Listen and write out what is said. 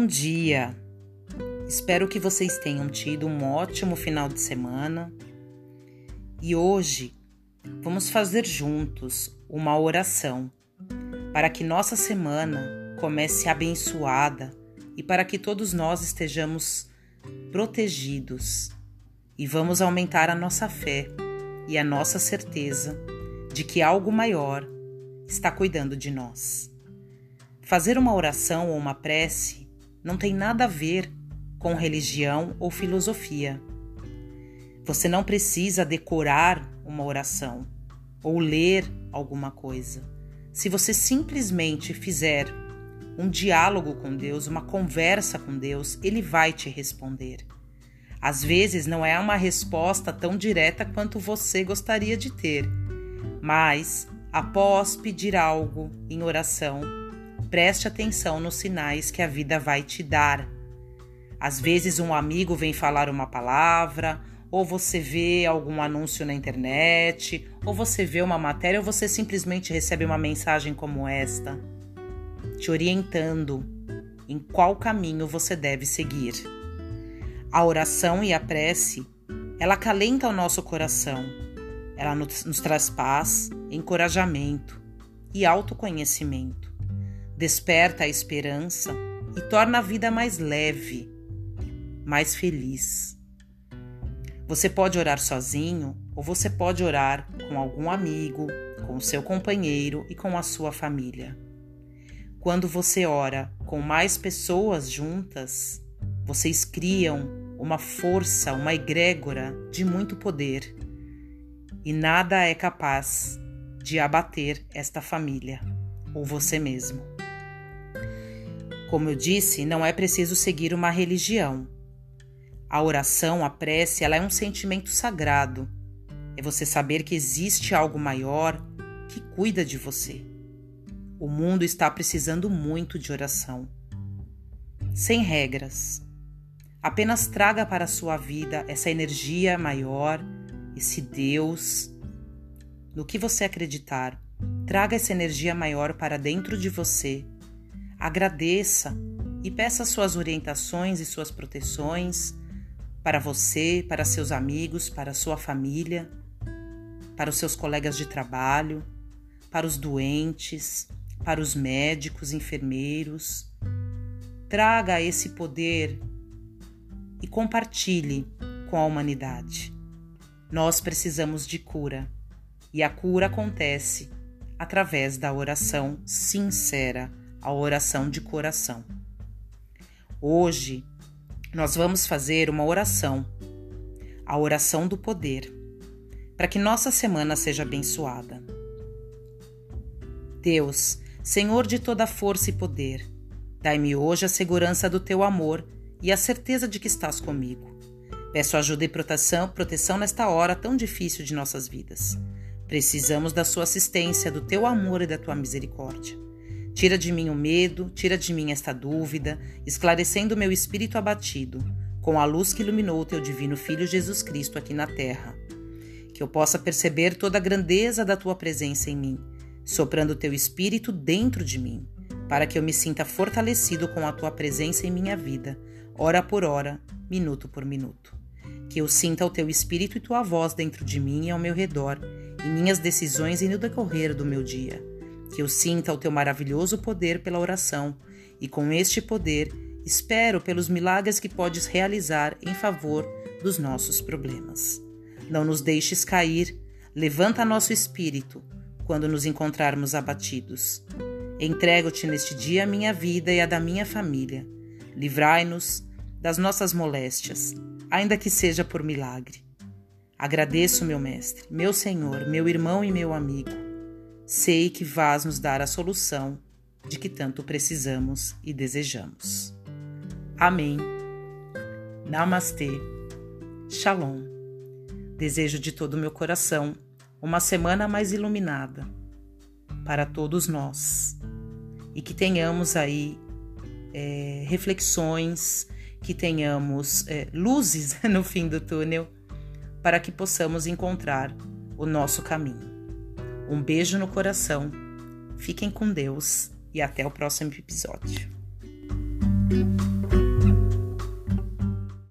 Bom dia! Espero que vocês tenham tido um ótimo final de semana e hoje vamos fazer juntos uma oração para que nossa semana comece abençoada e para que todos nós estejamos protegidos e vamos aumentar a nossa fé e a nossa certeza de que algo maior está cuidando de nós. Fazer uma oração ou uma prece não tem nada a ver com religião ou filosofia. Você não precisa decorar uma oração ou ler alguma coisa. Se você simplesmente fizer um diálogo com Deus, uma conversa com Deus, ele vai te responder. Às vezes não é uma resposta tão direta quanto você gostaria de ter, mas após pedir algo em oração, Preste atenção nos sinais que a vida vai te dar. Às vezes, um amigo vem falar uma palavra, ou você vê algum anúncio na internet, ou você vê uma matéria, ou você simplesmente recebe uma mensagem como esta, te orientando em qual caminho você deve seguir. A oração e a prece, ela acalenta o nosso coração, ela nos, nos traz paz, encorajamento e autoconhecimento desperta a esperança e torna a vida mais leve, mais feliz. Você pode orar sozinho ou você pode orar com algum amigo, com o seu companheiro e com a sua família. Quando você ora com mais pessoas juntas, vocês criam uma força, uma egrégora de muito poder e nada é capaz de abater esta família ou você mesmo. Como eu disse, não é preciso seguir uma religião. A oração, a prece, ela é um sentimento sagrado. É você saber que existe algo maior que cuida de você. O mundo está precisando muito de oração. Sem regras. Apenas traga para a sua vida essa energia maior, esse Deus. No que você acreditar, traga essa energia maior para dentro de você agradeça e peça suas orientações e suas proteções para você, para seus amigos, para sua família, para os seus colegas de trabalho, para os doentes, para os médicos, enfermeiros. Traga esse poder e compartilhe com a humanidade. Nós precisamos de cura e a cura acontece através da oração sincera a oração de coração. Hoje nós vamos fazer uma oração, a oração do poder, para que nossa semana seja abençoada. Deus, Senhor de toda força e poder, dai-me hoje a segurança do teu amor e a certeza de que estás comigo. Peço ajuda e proteção, proteção nesta hora tão difícil de nossas vidas. Precisamos da sua assistência, do teu amor e da tua misericórdia. Tira de mim o medo, tira de mim esta dúvida, esclarecendo meu espírito abatido, com a luz que iluminou teu divino Filho Jesus Cristo aqui na terra. Que eu possa perceber toda a grandeza da tua presença em mim, soprando teu espírito dentro de mim, para que eu me sinta fortalecido com a tua presença em minha vida, hora por hora, minuto por minuto. Que eu sinta o teu espírito e tua voz dentro de mim e ao meu redor, em minhas decisões e no decorrer do meu dia que eu sinta o teu maravilhoso poder pela oração, e com este poder espero pelos milagres que podes realizar em favor dos nossos problemas. Não nos deixes cair, levanta nosso espírito quando nos encontrarmos abatidos. Entrego-te neste dia a minha vida e a da minha família. Livrai-nos das nossas moléstias, ainda que seja por milagre. Agradeço, meu Mestre, meu Senhor, meu irmão e meu amigo sei que vás nos dar a solução de que tanto precisamos e desejamos. Amém. Namastê. Shalom. Desejo de todo o meu coração uma semana mais iluminada para todos nós e que tenhamos aí é, reflexões, que tenhamos é, luzes no fim do túnel para que possamos encontrar o nosso caminho. Um beijo no coração. Fiquem com Deus e até o próximo episódio.